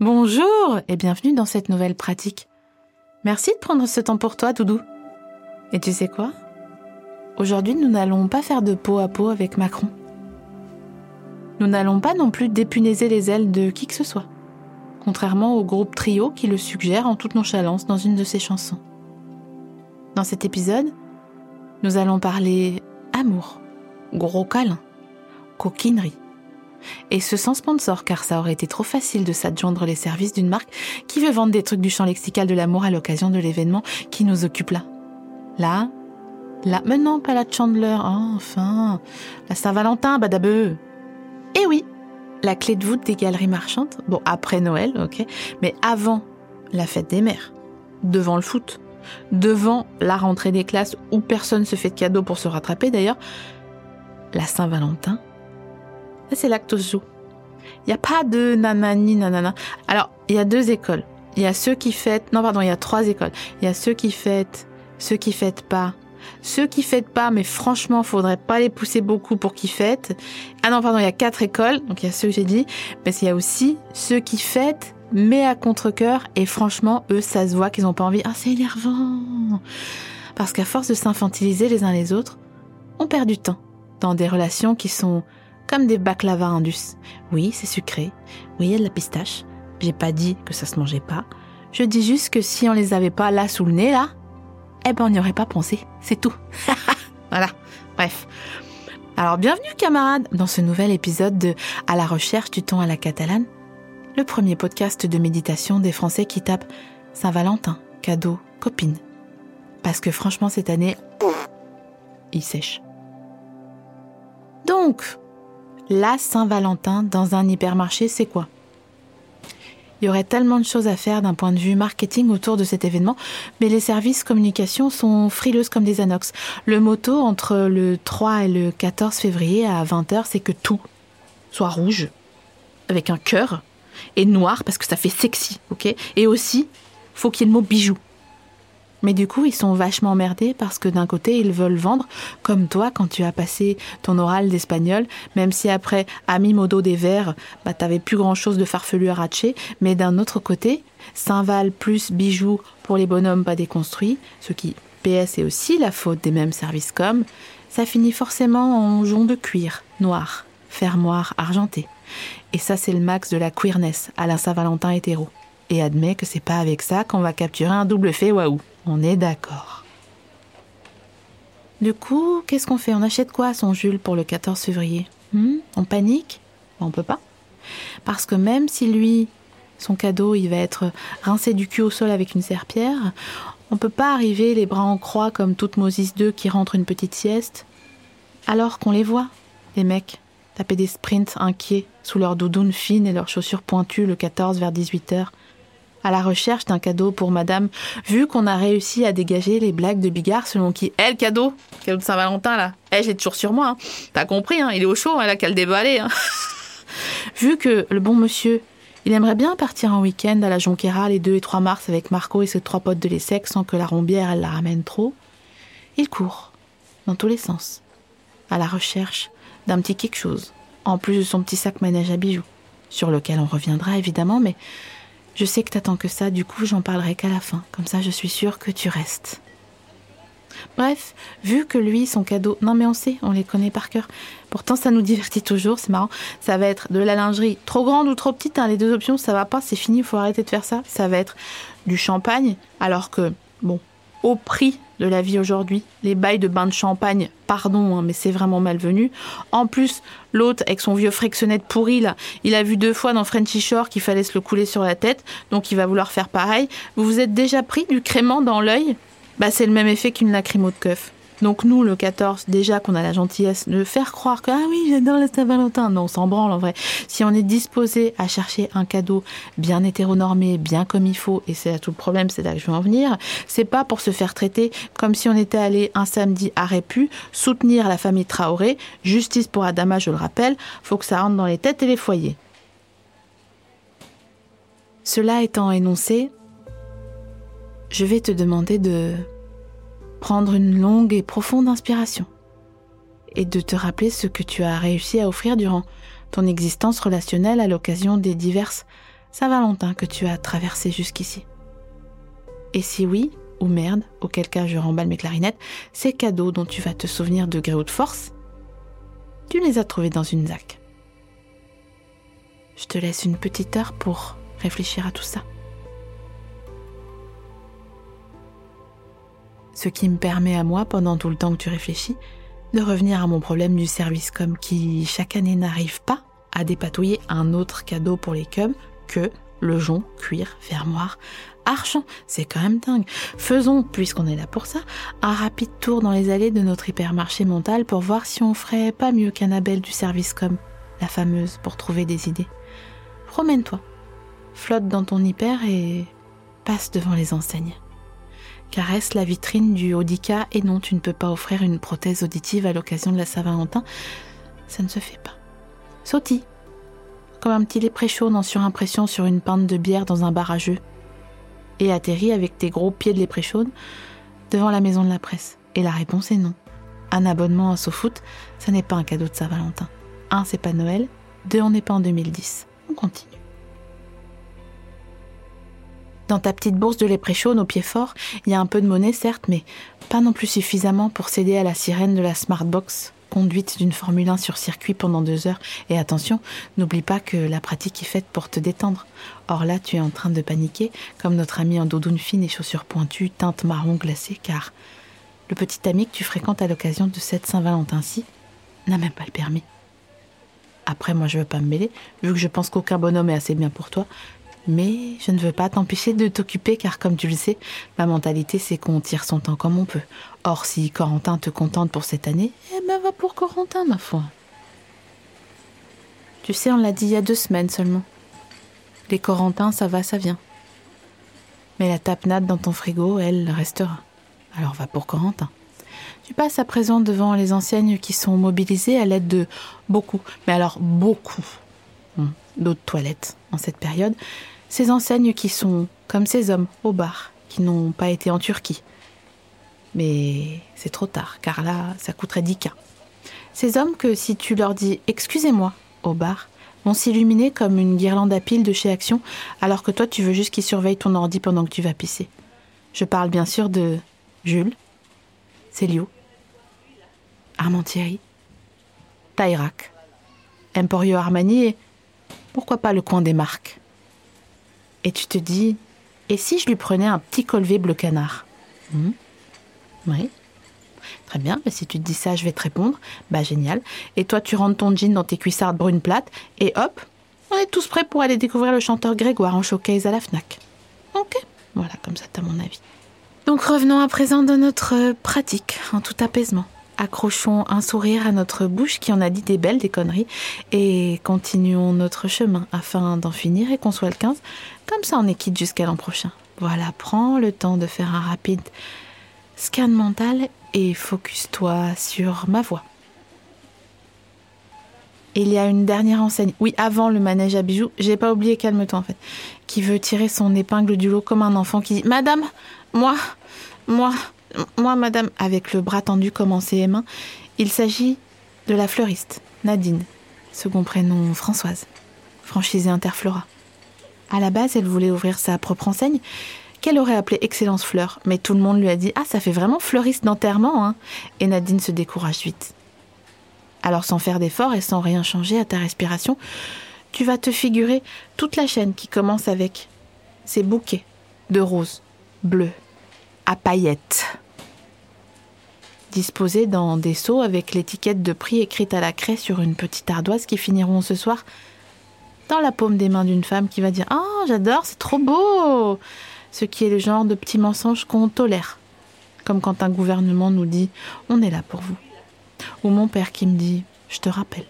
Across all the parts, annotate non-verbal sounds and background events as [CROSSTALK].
Bonjour et bienvenue dans cette nouvelle pratique. Merci de prendre ce temps pour toi, Doudou. Et tu sais quoi? Aujourd'hui, nous n'allons pas faire de peau à peau avec Macron. Nous n'allons pas non plus dépunaiser les ailes de qui que ce soit, contrairement au groupe Trio qui le suggère en toute nonchalance dans une de ses chansons. Dans cet épisode, nous allons parler amour, gros câlin, coquinerie. Et ce sans sponsor, car ça aurait été trop facile de s'adjoindre les services d'une marque qui veut vendre des trucs du champ lexical de l'amour à l'occasion de l'événement qui nous occupe là. Là, là, mais non, pas la Chandler, oh, enfin, la Saint-Valentin, badabeu. Eh oui, la clé de voûte des galeries marchandes, bon, après Noël, ok, mais avant la fête des mères, devant le foot, devant la rentrée des classes où personne se fait de cadeaux pour se rattraper d'ailleurs, la Saint-Valentin, c'est se joue. Il n'y a pas de nanani nanana. Alors, il y a deux écoles. Il y a ceux qui fêtent, non pardon, il y a trois écoles. Il y a ceux qui fêtent, ceux qui fêtent pas, ceux qui fêtent pas, mais franchement, faudrait pas les pousser beaucoup pour qu'ils fêtent. Ah non, pardon, il y a quatre écoles, donc il y a ceux que j'ai dit, mais il y a aussi ceux qui fêtent, mais à contre-cœur, et franchement, eux, ça se voit qu'ils ont pas envie. Ah, c'est énervant! Parce qu'à force de s'infantiliser les uns les autres, on perd du temps dans des relations qui sont comme des baklava indus. Oui, c'est sucré. Oui, il y a de la pistache. J'ai pas dit que ça se mangeait pas. Je dis juste que si on les avait pas là sous le nez, là, eh ben on n'y aurait pas pensé. C'est tout. [LAUGHS] voilà. Bref. Alors bienvenue camarades dans ce nouvel épisode de À la recherche du ton à la catalane, le premier podcast de méditation des Français qui tapent Saint-Valentin, cadeau, copine. Parce que franchement cette année, il sèche. Donc, la Saint-Valentin dans un hypermarché, c'est quoi? Il y aurait tellement de choses à faire d'un point de vue marketing autour de cet événement, mais les services communication sont frileuses comme des anox. Le motto entre le 3 et le 14 février à 20h, c'est que tout soit rouge, avec un cœur, et noir parce que ça fait sexy, ok? Et aussi, faut qu'il y ait le mot bijou. Mais du coup, ils sont vachement emmerdés parce que d'un côté, ils veulent vendre, comme toi quand tu as passé ton oral d'espagnol, même si après, à mi modo des verres, bah, t'avais plus grand chose de farfelu à. Mais d'un autre côté, Saint-Val plus bijoux pour les bonhommes pas déconstruits, ce qui, PS, est aussi la faute des mêmes services comme, ça finit forcément en jonc de cuir, noir, fermoir, argenté. Et ça, c'est le max de la queerness à la Saint-Valentin hétéro. Et admet que c'est pas avec ça qu'on va capturer un double fait waouh. On est d'accord. Du coup, qu'est-ce qu'on fait? On achète quoi à son Jules pour le 14 février? Hmm? On panique? On peut pas. Parce que même si lui, son cadeau, il va être rincé du cul au sol avec une serpillère, on peut pas arriver les bras en croix comme toute Moses 2 qui rentre une petite sieste. Alors qu'on les voit, les mecs, taper des sprints inquiets sous leurs doudounes fines et leurs chaussures pointues le 14 vers 18h à la recherche d'un cadeau pour madame, vu qu'on a réussi à dégager les blagues de Bigard selon qui, eh, le cadeau, cadeau de Saint-Valentin, là, eh, j'ai toujours sur moi, hein. t'as compris, hein, il est au chaud, elle a qu'à le déballer. Hein. [LAUGHS] vu que le bon monsieur, il aimerait bien partir en week-end à la Jonquera les 2 et 3 mars avec Marco et ses trois potes de l'ESSEC sans que la rombière, elle la ramène trop, il court, dans tous les sens, à la recherche d'un petit quelque chose, en plus de son petit sac manège à bijoux, sur lequel on reviendra évidemment, mais je sais que t'attends que ça, du coup j'en parlerai qu'à la fin. Comme ça je suis sûre que tu restes. Bref, vu que lui, son cadeau, non mais on sait, on les connaît par cœur. Pourtant ça nous divertit toujours, c'est marrant. Ça va être de la lingerie trop grande ou trop petite, hein, les deux options, ça va pas, c'est fini, il faut arrêter de faire ça. Ça va être du champagne, alors que, bon, au prix de la vie aujourd'hui. Les bails de bain de champagne, pardon, hein, mais c'est vraiment malvenu. En plus, l'autre, avec son vieux frictionnette pourri, là, il a vu deux fois dans Frenchy Shore qu'il fallait se le couler sur la tête, donc il va vouloir faire pareil. Vous vous êtes déjà pris du crément dans l'œil? Bah, c'est le même effet qu'une lacrymo de keuf. Donc nous, le 14, déjà qu'on a la gentillesse de faire croire que ah oui, j'adore la Saint-Valentin. Non, on s'en branle en vrai. Si on est disposé à chercher un cadeau bien hétéronormé, bien comme il faut, et c'est là tout le problème, c'est là que je veux en venir, c'est pas pour se faire traiter comme si on était allé un samedi à Répu soutenir la famille Traoré, justice pour Adama, je le rappelle, faut que ça rentre dans les têtes et les foyers. Cela étant énoncé, je vais te demander de prendre une longue et profonde inspiration et de te rappeler ce que tu as réussi à offrir durant ton existence relationnelle à l'occasion des diverses Saint-Valentin que tu as traversées jusqu'ici. Et si oui, ou merde, auquel cas je remballe mes clarinettes, ces cadeaux dont tu vas te souvenir de gré ou de force, tu les as trouvés dans une zac. Je te laisse une petite heure pour réfléchir à tout ça. Ce qui me permet à moi, pendant tout le temps que tu réfléchis, de revenir à mon problème du service com qui, chaque année, n'arrive pas à dépatouiller un autre cadeau pour les cubs que le jonc, cuir, fermoir, argent. C'est quand même dingue. Faisons, puisqu'on est là pour ça, un rapide tour dans les allées de notre hypermarché mental pour voir si on ferait pas mieux qu'Annabelle du service com, la fameuse, pour trouver des idées. Promène-toi, flotte dans ton hyper et passe devant les enseignes caresse la vitrine du Audica et non, tu ne peux pas offrir une prothèse auditive à l'occasion de la Saint-Valentin. Ça ne se fait pas. Sautille, comme un petit lait préchaud en surimpression sur une pinte de bière dans un bar. Et atterris avec tes gros pieds de lait chaude devant la maison de la presse. Et la réponse est non. Un abonnement à SoFoot, ça n'est pas un cadeau de Saint-Valentin. Un, c'est pas Noël. Deux, on n'est pas en 2010. On continue. Dans ta petite bourse de lait préchaud, au pieds forts, il y a un peu de monnaie, certes, mais pas non plus suffisamment pour céder à la sirène de la Smartbox, conduite d'une Formule 1 sur circuit pendant deux heures. Et attention, n'oublie pas que la pratique est faite pour te détendre. Or là, tu es en train de paniquer, comme notre ami en doudoune fine et chaussures pointues, teinte marron glacée, car le petit ami que tu fréquentes à l'occasion de cette Saint-Valentin-ci n'a même pas le permis. Après, moi, je veux pas me mêler, vu que je pense qu'aucun bonhomme est assez bien pour toi, mais je ne veux pas t'empêcher de t'occuper car comme tu le sais, ma mentalité c'est qu'on tire son temps comme on peut. Or si Corentin te contente pour cette année, eh ben va pour Corentin ma foi. Tu sais, on l'a dit il y a deux semaines seulement. Les Corentins, ça va, ça vient. Mais la tapenade dans ton frigo, elle restera. Alors va pour Corentin. Tu passes à présent devant les enseignes qui sont mobilisées à l'aide de beaucoup, mais alors beaucoup, hmm, d'autres toilettes en cette période, ces enseignes qui sont comme ces hommes au bar, qui n'ont pas été en Turquie. Mais c'est trop tard, car là, ça coûterait 10 cas. Ces hommes que si tu leur dis excusez-moi au bar, vont s'illuminer comme une guirlande à piles de chez Action, alors que toi tu veux juste qu'ils surveillent ton ordi pendant que tu vas pisser. Je parle bien sûr de Jules, Célio, Armand Thierry, Emporio Armani et pourquoi pas le coin des marques et tu te dis, et si je lui prenais un petit colvé bleu canard hmm Oui. Très bien, si tu te dis ça, je vais te répondre. Bah génial. Et toi, tu rentres ton jean dans tes cuissardes brunes plates, et hop, on est tous prêts pour aller découvrir le chanteur Grégoire en showcase à la FNAC. Ok, voilà, comme ça, t'as mon avis. Donc revenons à présent dans notre pratique, en tout apaisement accrochons un sourire à notre bouche qui en a dit des belles, des conneries, et continuons notre chemin afin d'en finir et qu'on soit le 15. Comme ça, on est quitte jusqu'à l'an prochain. Voilà, prends le temps de faire un rapide scan mental et focus-toi sur ma voix. Il y a une dernière enseigne, oui, avant le manège à bijoux, j'ai pas oublié, calme-toi en fait, qui veut tirer son épingle du lot comme un enfant qui dit Madame, moi, moi, moi, madame, avec le bras tendu comme en CM1, il s'agit de la fleuriste, Nadine, second prénom Françoise, franchisée Interflora. À la base, elle voulait ouvrir sa propre enseigne, qu'elle aurait appelée Excellence Fleur, mais tout le monde lui a dit Ah, ça fait vraiment fleuriste d'enterrement, hein Et Nadine se décourage vite. Alors, sans faire d'effort et sans rien changer à ta respiration, tu vas te figurer toute la chaîne qui commence avec ces bouquets de roses, bleus, à paillettes. Disposés dans des seaux avec l'étiquette de prix écrite à la craie sur une petite ardoise qui finiront ce soir dans la paume des mains d'une femme qui va dire Oh, j'adore, c'est trop beau Ce qui est le genre de petit mensonge qu'on tolère. Comme quand un gouvernement nous dit On est là pour vous. Ou mon père qui me dit Je te rappelle.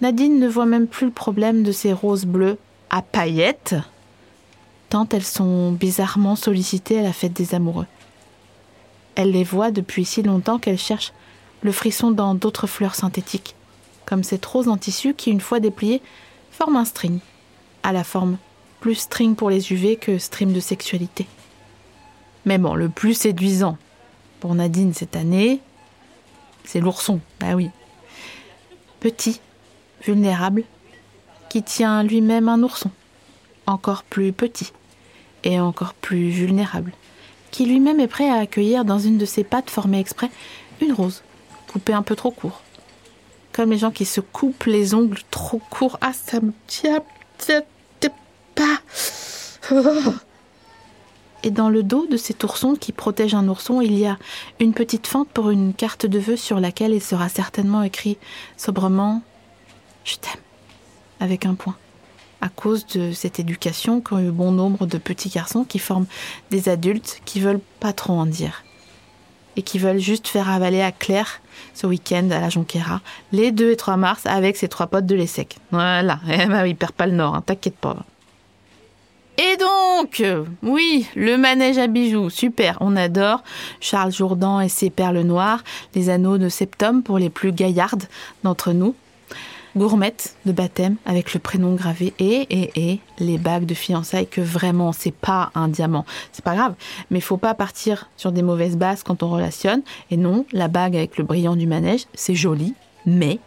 Nadine ne voit même plus le problème de ces roses bleues à paillettes, tant elles sont bizarrement sollicitées à la fête des amoureux. Elle les voit depuis si longtemps qu'elle cherche le frisson dans d'autres fleurs synthétiques, comme cette rose en tissu qui, une fois dépliée, forme un string, à la forme plus string pour les UV que stream de sexualité. Mais bon, le plus séduisant pour Nadine cette année, c'est l'ourson, bah oui. Petit, vulnérable, qui tient lui-même un ourson, encore plus petit et encore plus vulnérable, qui lui-même est prêt à accueillir dans une de ses pattes formées exprès une rose, coupée un peu trop court. Comme les gens qui se coupent les ongles trop courts. Ah, ça me tient, pas. [LAUGHS] Et dans le dos de cet ourson qui protège un ourson, il y a une petite fente pour une carte de vœux sur laquelle il sera certainement écrit sobrement Je t'aime avec un point. À cause de cette éducation qu'ont eu bon nombre de petits garçons qui forment des adultes qui veulent pas trop en dire. Et qui veulent juste faire avaler à Claire ce week-end à la Jonquera les 2 et 3 mars avec ses trois potes de l'ESSEC. Voilà, [LAUGHS] eh ben, il perd pas le nord, hein, t'inquiète pas. Et donc, oui, le manège à bijoux, super, on adore. Charles Jourdan et ses perles noires, les anneaux de septum pour les plus gaillardes d'entre nous. Gourmette de baptême avec le prénom gravé et, et, et les bagues de fiançailles que vraiment c'est pas un diamant. C'est pas grave, mais faut pas partir sur des mauvaises bases quand on relationne. Et non, la bague avec le brillant du manège, c'est joli, mais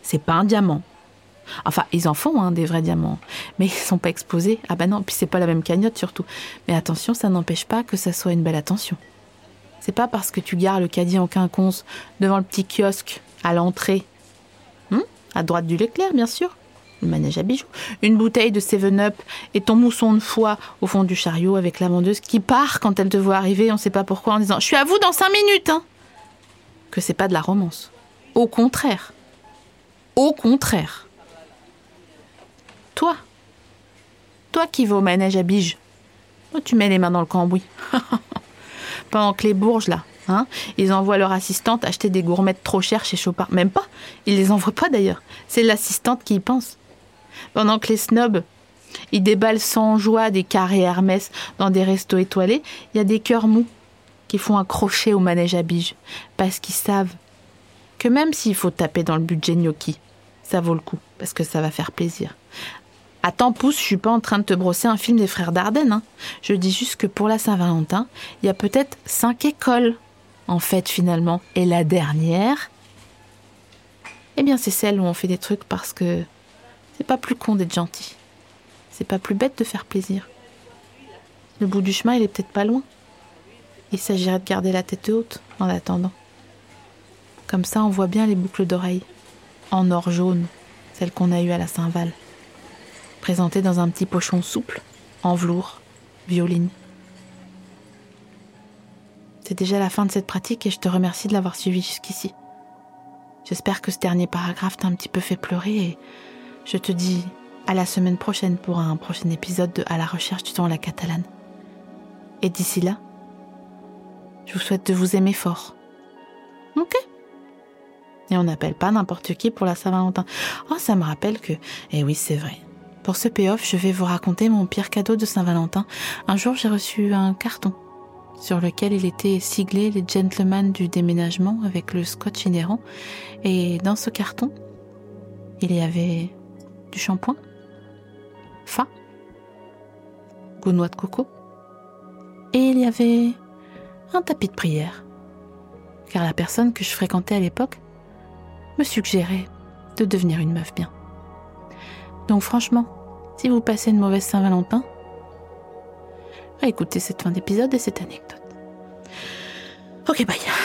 c'est pas un diamant. Enfin, ils en font hein, des vrais diamants, mais ils sont pas exposés. Ah bah non, puis c'est pas la même cagnotte surtout. Mais attention, ça n'empêche pas que ça soit une belle attention. C'est pas parce que tu gares le caddie en quinconce devant le petit kiosque à l'entrée, à droite du Leclerc bien sûr, le manège à bijoux, une bouteille de 7-Up et ton mousson de foie au fond du chariot avec la vendeuse qui part quand elle te voit arriver, on sait pas pourquoi, en disant Je suis à vous dans 5 minutes hein Que c'est pas de la romance. Au contraire. Au contraire. Toi, toi qui vas au manège à Bige, tu mets les mains dans le cambouis. [LAUGHS] Pendant que les bourges, là, hein, ils envoient leur assistante acheter des gourmettes trop chères chez Chopard. Même pas. Ils les envoient pas d'ailleurs. C'est l'assistante qui y pense. Pendant que les snobs, ils déballent sans joie des carrés Hermès dans des restos étoilés, il y a des cœurs mous qui font un crochet au manège à Bige. Parce qu'ils savent que même s'il faut taper dans le budget gnocchi, ça vaut le coup. Parce que ça va faire plaisir. Attends, pouce, je suis pas en train de te brosser un film des frères Dardenne. Hein. Je dis juste que pour la Saint-Valentin, il y a peut-être cinq écoles, en fait, finalement. Et la dernière, eh bien, c'est celle où on fait des trucs parce que c'est pas plus con d'être gentil. C'est pas plus bête de faire plaisir. Le bout du chemin, il est peut-être pas loin. Il s'agirait de garder la tête haute en attendant. Comme ça, on voit bien les boucles d'oreilles, en or jaune, celles qu'on a eues à la Saint-Val présenté dans un petit pochon souple, en velours, violine. C'est déjà la fin de cette pratique et je te remercie de l'avoir suivi jusqu'ici. J'espère que ce dernier paragraphe t'a un petit peu fait pleurer et je te dis à la semaine prochaine pour un prochain épisode de À la recherche du temps la catalane. Et d'ici là, je vous souhaite de vous aimer fort. Ok? Et on n'appelle pas n'importe qui pour la Saint-Valentin. Oh, ça me rappelle que... Eh oui, c'est vrai. Pour ce payoff, je vais vous raconter mon pire cadeau de Saint-Valentin. Un jour, j'ai reçu un carton sur lequel il était siglé les gentlemen du déménagement avec le scotch inhérent. Et dans ce carton, il y avait du shampoing, fa, goût noix de coco, et il y avait un tapis de prière. Car la personne que je fréquentais à l'époque me suggérait de devenir une meuf bien. Donc franchement, si vous passez une mauvaise Saint-Valentin, écoutez cette fin d'épisode et cette anecdote. Ok, bye.